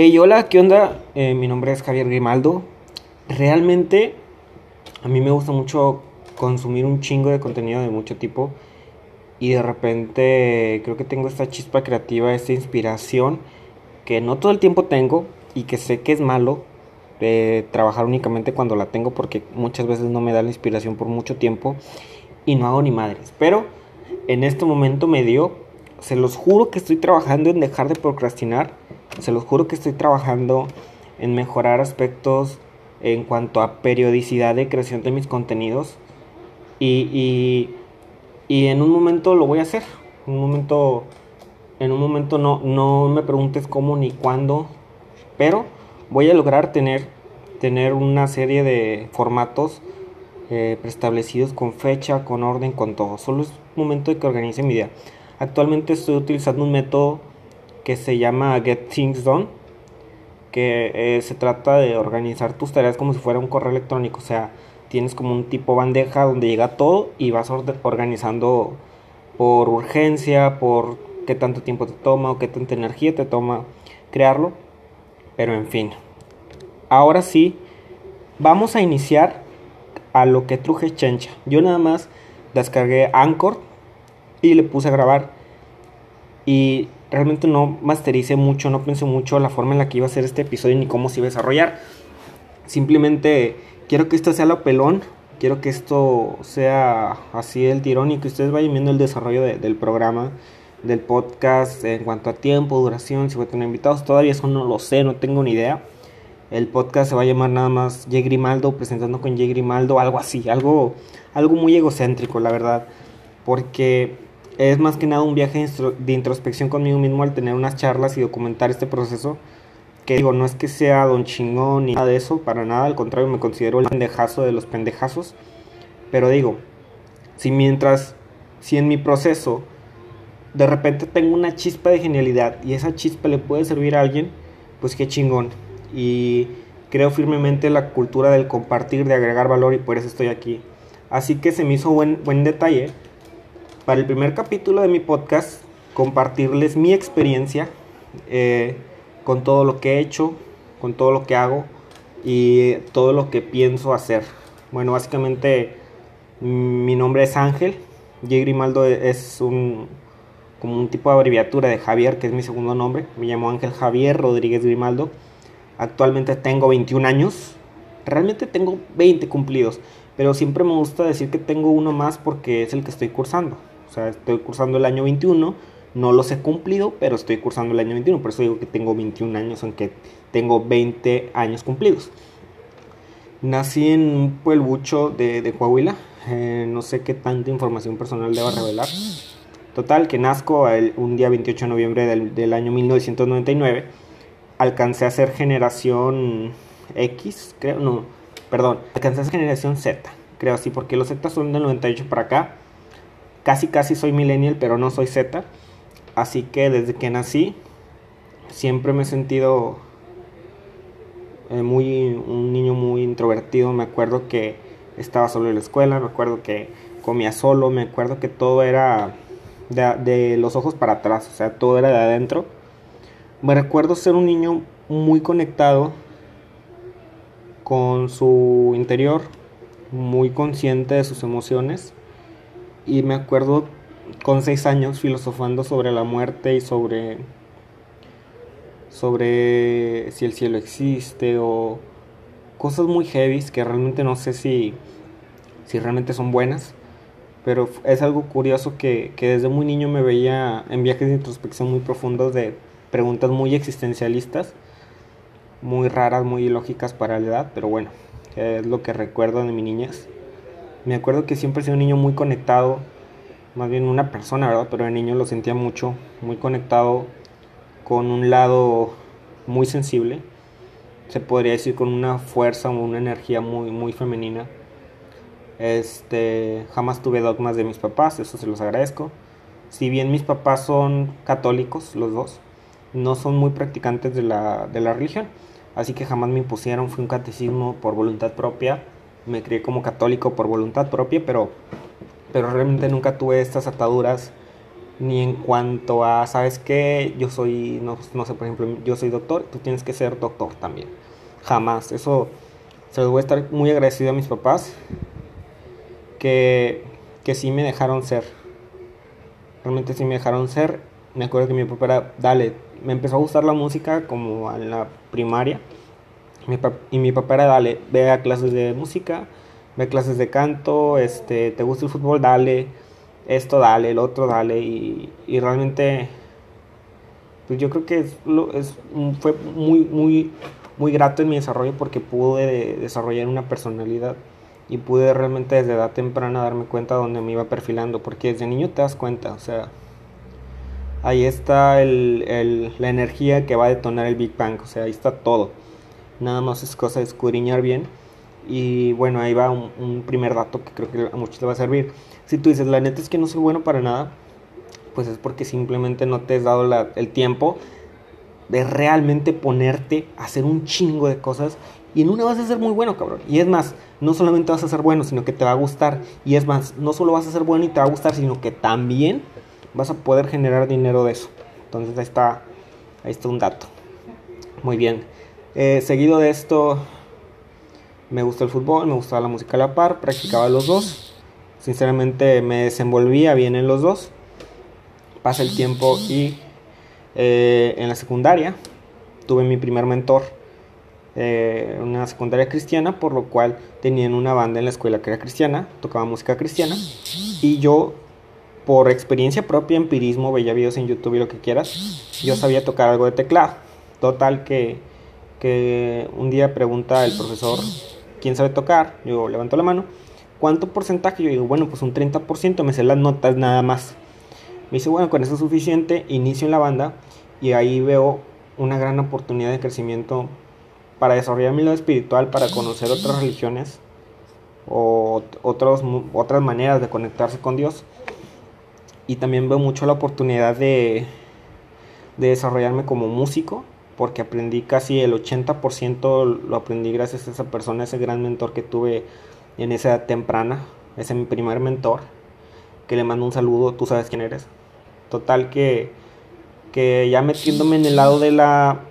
Hey, hola, ¿qué onda? Eh, mi nombre es Javier Grimaldo. Realmente a mí me gusta mucho consumir un chingo de contenido de mucho tipo y de repente creo que tengo esta chispa creativa, esta inspiración que no todo el tiempo tengo y que sé que es malo de trabajar únicamente cuando la tengo porque muchas veces no me da la inspiración por mucho tiempo y no hago ni madres. Pero en este momento me dio, se los juro que estoy trabajando en dejar de procrastinar se los juro que estoy trabajando en mejorar aspectos en cuanto a periodicidad de creación de mis contenidos. Y, y, en un momento lo voy a hacer. En un momento, en un momento no, no me preguntes cómo ni cuándo. Pero voy a lograr tener, tener una serie de formatos eh, preestablecidos con fecha, con orden, con todo. Solo es momento de que organice mi idea. Actualmente estoy utilizando un método que se llama Get Things Done, que eh, se trata de organizar tus tareas como si fuera un correo electrónico, o sea, tienes como un tipo bandeja donde llega todo y vas organizando por urgencia, por qué tanto tiempo te toma o qué tanta energía te toma crearlo, pero en fin. Ahora sí, vamos a iniciar a lo que truje chencha. Yo nada más descargué Anchor y le puse a grabar y realmente no mastericé mucho, no pensé mucho la forma en la que iba a ser este episodio ni cómo se iba a desarrollar. Simplemente quiero que esto sea lo pelón, quiero que esto sea así el tirón y que ustedes vayan viendo el desarrollo del programa, del podcast en cuanto a tiempo, duración, si voy a tener invitados. Todavía eso no lo sé, no tengo ni idea. El podcast se va a llamar nada más J. Grimaldo, presentando con J. Grimaldo, algo así, algo, algo muy egocéntrico, la verdad. Porque es más que nada un viaje de introspección conmigo mismo al tener unas charlas y documentar este proceso. Que digo, no es que sea don chingón ni nada de eso, para nada, al contrario, me considero el pendejazo de los pendejazos. Pero digo, si mientras, si en mi proceso de repente tengo una chispa de genialidad y esa chispa le puede servir a alguien, pues qué chingón. Y creo firmemente en la cultura del compartir, de agregar valor y por eso estoy aquí. Así que se me hizo buen, buen detalle para el primer capítulo de mi podcast compartirles mi experiencia eh, con todo lo que he hecho, con todo lo que hago y todo lo que pienso hacer. Bueno, básicamente mi nombre es Ángel. J. Grimaldo es un como un tipo de abreviatura de Javier, que es mi segundo nombre. Me llamo Ángel Javier Rodríguez Grimaldo. Actualmente tengo 21 años. Realmente tengo 20 cumplidos, pero siempre me gusta decir que tengo uno más porque es el que estoy cursando. O sea, estoy cursando el año 21, no los he cumplido, pero estoy cursando el año 21. Por eso digo que tengo 21 años, aunque tengo 20 años cumplidos. Nací en un pueblucho de, de Coahuila. Eh, no sé qué tanta información personal deba revelar. Total, que nazco un día 28 de noviembre del, del, año 1999. Alcancé a ser generación X, creo, no, perdón, alcancé a ser generación Z, creo así, porque los Z son del 98 para acá casi casi soy millennial, pero no soy Z. Así que desde que nací siempre me he sentido eh, muy un niño muy introvertido. Me acuerdo que estaba solo en la escuela, me acuerdo que comía solo, me acuerdo que todo era de, de los ojos para atrás, o sea, todo era de adentro. Me recuerdo ser un niño muy conectado con su interior, muy consciente de sus emociones y me acuerdo con seis años filosofando sobre la muerte y sobre sobre si el cielo existe o cosas muy heavy que realmente no sé si, si realmente son buenas. Pero es algo curioso que, que desde muy niño me veía en viajes de introspección muy profundos de preguntas muy existencialistas, muy raras, muy ilógicas para la edad, pero bueno, es lo que recuerdo de mi niñez. Me acuerdo que siempre sido un niño muy conectado, más bien una persona. Pero de niño lo sentía mucho, muy conectado con un lado muy sensible, se podría decir con una fuerza o una energía muy, muy femenina. Este, jamás tuve dogmas de mis papás, eso se los agradezco. Si bien mis papás son católicos, los dos, no son muy practicantes de la, de la religión, así que jamás me impusieron, fue un catecismo por voluntad propia me crié como católico por voluntad propia, pero, pero realmente nunca tuve estas ataduras ni en cuanto a, ¿sabes qué? Yo soy, no, no sé, por ejemplo, yo soy doctor, tú tienes que ser doctor también. Jamás. Eso se los voy a estar muy agradecido a mis papás que, que sí me dejaron ser. Realmente sí me dejaron ser. Me acuerdo que mi papá era, dale, me empezó a gustar la música como en la primaria. Y mi papá era, dale, ve a clases de música, ve clases de canto, este, te gusta el fútbol, dale, esto dale, el otro dale. Y, y realmente, pues yo creo que es, es, fue muy, muy, muy grato en mi desarrollo porque pude desarrollar una personalidad y pude realmente desde edad temprana darme cuenta de dónde me iba perfilando, porque desde niño te das cuenta, o sea, ahí está el, la energía que va a detonar el Big Bang, o sea, ahí está todo. Nada más es cosa de escudriñar bien. Y bueno, ahí va un, primer dato que creo que a muchos les va a servir. Si tú dices, la neta es que no soy bueno para nada, pues es porque simplemente no te has dado el tiempo de realmente ponerte a hacer un chingo de cosas y en una vas a ser muy bueno, cabrón. Y es más, no solamente vas a ser bueno, sino que te va a gustar. Y es más, no solo vas a ser bueno y te va a gustar, sino que también vas a poder generar dinero de eso. Entonces ahí está, ahí está un dato. Muy bien. Eh, seguido de esto, me gusta el fútbol, me gustaba la música a la par, practicaba los dos. Sinceramente me desenvolvía bien en los dos. Pasa el tiempo y eh, en la secundaria tuve mi primer mentor, eh, una secundaria cristiana, por lo cual tenían una banda en la escuela que era cristiana, tocaba música cristiana, y yo, por experiencia propia, empirismo, veía videos en YouTube y lo que quieras, yo sabía tocar algo de teclado. Total que, que un día pregunta el profesor, ¿quién sabe tocar? Yo levanto la mano. ¿Cuánto porcentaje? Yo digo, bueno, pues un 30%, me sé las notas nada más. Me dice, bueno, con eso es suficiente, inicio en la banda y ahí veo una gran oportunidad de crecimiento para desarrollar mi lado espiritual, para conocer otras religiones o otras maneras de conectarse con Dios. Y también veo mucho la oportunidad de, de desarrollarme como músico, porque aprendí casi el 80%, lo aprendí gracias a esa persona, ese gran mentor que tuve en esa edad temprana, ese mi primer mentor, que le mando un saludo, tú sabes quién eres. Total que, que ya metiéndome en el lado de la,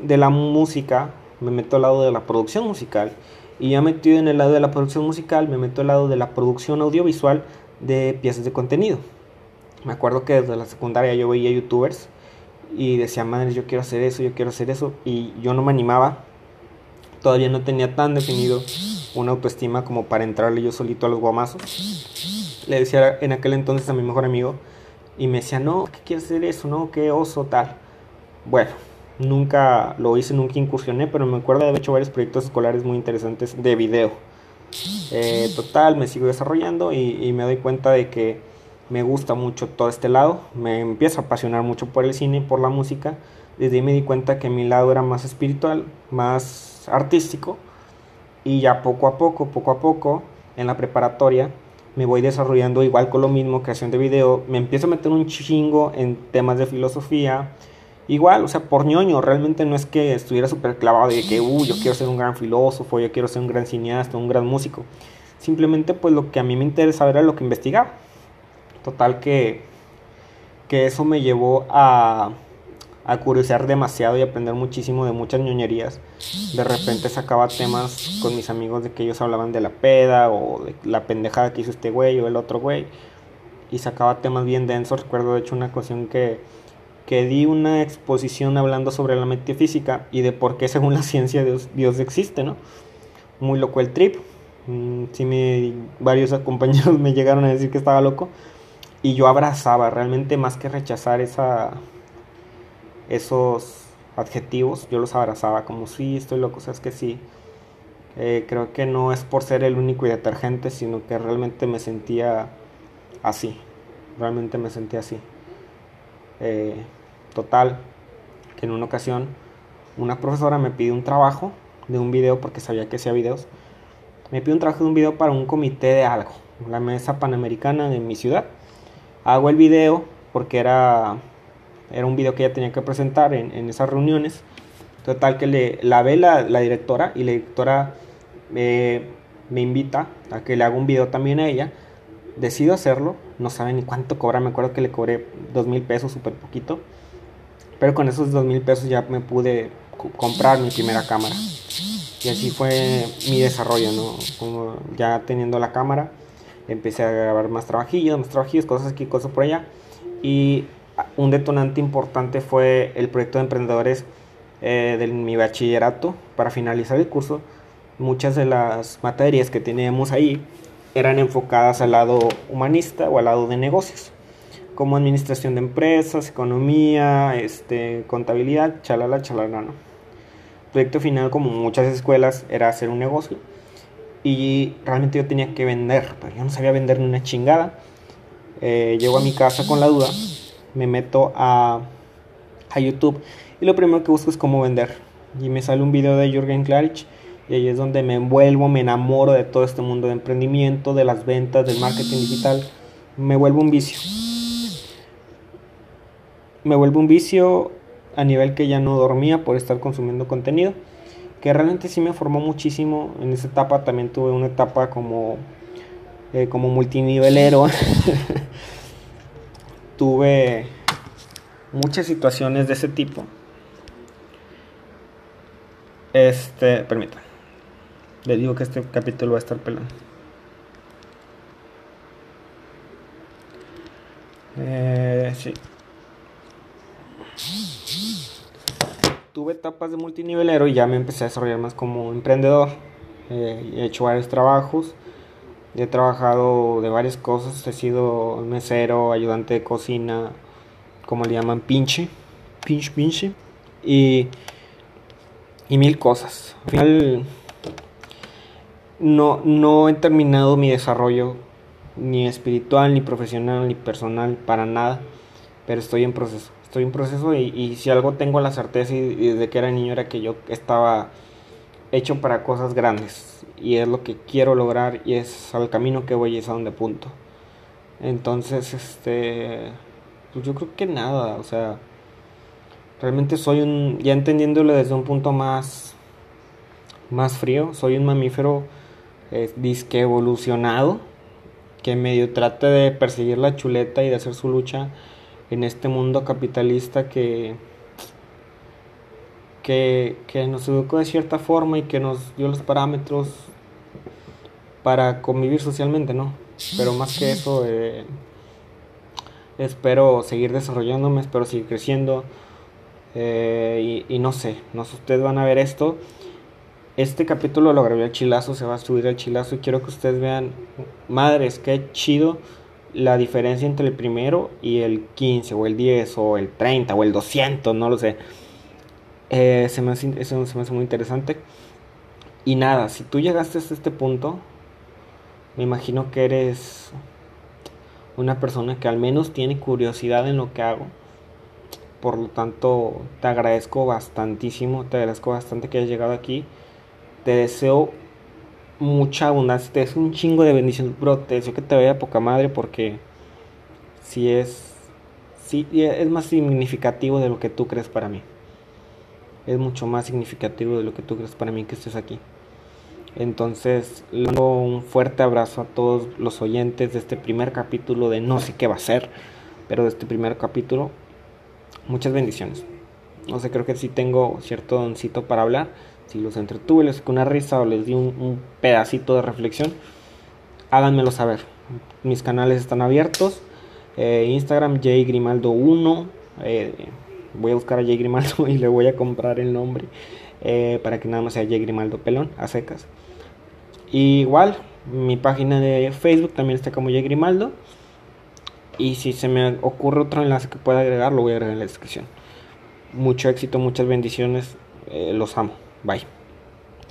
de la música, me meto al lado de la producción musical. Y ya metido en el lado de la producción musical, me meto al lado de la producción audiovisual de piezas de contenido. Me acuerdo que desde la secundaria yo veía youtubers y decía, madre, yo quiero hacer eso, yo quiero hacer eso. Y yo no me animaba. Todavía no tenía tan definido una autoestima como para entrarle yo solito a los guamazos. Le decía en aquel entonces a mi mejor amigo, y me decía, no, ¿qué quieres hacer eso? No, qué oso, tal. Bueno, nunca lo hice, nunca incursioné, pero me acuerdo de haber hecho varios proyectos escolares muy interesantes de video. Eh, total, me sigo desarrollando y, me doy cuenta de que me gusta mucho todo este lado. Me empiezo a apasionar mucho por el cine, por la música. Desde ahí me di cuenta que mi lado era más espiritual, más artístico. Y ya poco a poco, poco a poco, en la preparatoria, me voy desarrollando igual con lo mismo, creación de video, me empiezo a meter un chingo en temas de filosofía, igual, o sea, por ñoño, realmente no es que estuviera súper clavado de que, uh, yo quiero ser un gran filósofo, yo quiero ser un gran cineasta, un gran músico, simplemente pues lo que a mí me interesaba era lo que investigaba, total que, que eso me llevó a a curiosear demasiado y aprender muchísimo de muchas ñoñerías. De repente sacaba temas con mis amigos de que ellos hablaban de la peda o de la pendejada que hizo este güey o el otro güey. Y sacaba temas bien densos. Recuerdo de hecho una ocasión que, que di una exposición hablando sobre la metafísica y de por qué según la ciencia Dios, Dios existe, ¿no? Muy loco el trip. Mm, sí, me, varios compañeros me llegaron a decir que estaba loco. Y yo abrazaba, realmente más que rechazar esa, esos adjetivos, yo los abrazaba como sí, estoy loco, o sea, es que sí. Eh, creo que no es por ser el único y detergente, sino que realmente me sentía así. Realmente me sentía así. Eh, total, que en una ocasión una profesora me pide un trabajo de un video porque sabía que hacía videos. Me pide un trabajo de un video para un comité de algo, la mesa panamericana de mi ciudad. Hago el video porque era era un video que ella tenía que presentar en, esas reuniones. Total que le, la ve la, directora y la directora me invita a que le haga un video también a ella. decido hacerlo, no sabe ni cuánto cobra, me acuerdo que le cobré dos mil pesos, súper poquito, pero con esos dos mil pesos ya me pude comprar mi primera cámara. Y así fue mi desarrollo, ¿no? Como ya teniendo la cámara, empecé a grabar más trabajillos, más trabajillos, cosas aquí, cosas por allá. Y un detonante importante fue el proyecto de emprendedores eh, de mi bachillerato para finalizar el curso. Muchas de las materias que teníamos ahí eran enfocadas al lado humanista o al lado de negocios, como administración de empresas, economía, este, contabilidad, chalala, chalala, ¿no? proyecto final, como muchas escuelas, era hacer un negocio. Y realmente yo tenía que vender, pero yo no sabía vender ni una chingada. Eh, llego a mi casa con la duda, me meto a, a YouTube y lo primero que busco es cómo vender. Y me sale un video de Jürgen Klarich y ahí es donde me envuelvo, me enamoro de todo este mundo de emprendimiento, de las ventas, del marketing digital. Me vuelvo un vicio. Me vuelvo un vicio a nivel que ya no dormía por estar consumiendo contenido, que realmente sí me formó muchísimo. En esa etapa también tuve una etapa como, eh, como multinivelero. tuve muchas situaciones de ese tipo. Este, permítame. Le digo que este capítulo va a estar pelando. Eh, sí. Tuve etapas de multinivelero y ya me empecé a desarrollar más como emprendedor. Eh, he hecho varios trabajos, he trabajado de varias cosas, he sido mesero, ayudante de cocina, como le llaman, pinche, pinche, pinche, y, y mil cosas. Al final no, no he terminado mi desarrollo ni espiritual, ni profesional, ni personal, para nada, pero estoy en proceso estoy en proceso y, si algo tengo la certeza y, desde que era niño era que yo estaba hecho para cosas grandes y es lo que quiero lograr y es al camino que voy y es a donde punto. Entonces, este, pues yo creo que nada, o sea, realmente soy un, ya entendiéndolo desde un punto más, más frío, soy un mamífero eh, disque evolucionado que medio trata de perseguir la chuleta y de hacer su lucha en este mundo capitalista que, que, nos educó de cierta forma y que nos dio los parámetros para convivir socialmente, ¿no? Pero más que eso, eh, espero seguir desarrollándome, espero seguir creciendo. Eh, y, no sé, no sé, ustedes van a ver esto. Este capítulo lo grabé al chilazo, se va a subir al chilazo y quiero que ustedes vean, madres, qué chido la diferencia entre el primero y el 15 o el 10 o el 30 o el 200, no lo sé. Eh, se me hace, eso se me hace muy interesante. Y nada, si tú llegaste hasta este punto, me imagino que eres una persona que al menos tiene curiosidad en lo que hago. Por lo tanto, te agradezco bastantísimo, te agradezco bastante que hayas llegado aquí. Te deseo mucha abundancia, te es un chingo de bendiciones, bro, te deseo que te vaya poca madre porque si es, si es más significativo de lo que tú crees para mí. Es mucho más significativo de lo que tú crees para mí que estés aquí. Entonces, le mando un fuerte abrazo a todos los oyentes de este primer capítulo de no sé qué va a ser, pero de este primer capítulo. Muchas bendiciones. No sé, creo que sí tengo cierto doncito para hablar si los entretuve, les con una risa o les di un, pedacito de reflexión, háganmelo saber. Mis canales están abiertos. Eh, Instagram jgrimaldo1. Eh, voy a buscar a jgrimaldo y le voy a comprar el nombre eh, para que nada más sea jgrimaldo pelón a secas. igual, mi página de Facebook también está como jgrimaldo. Y si se me ocurre otro enlace que pueda agregar, lo voy a agregar en la descripción. Mucho éxito, muchas bendiciones. los amo. Bye.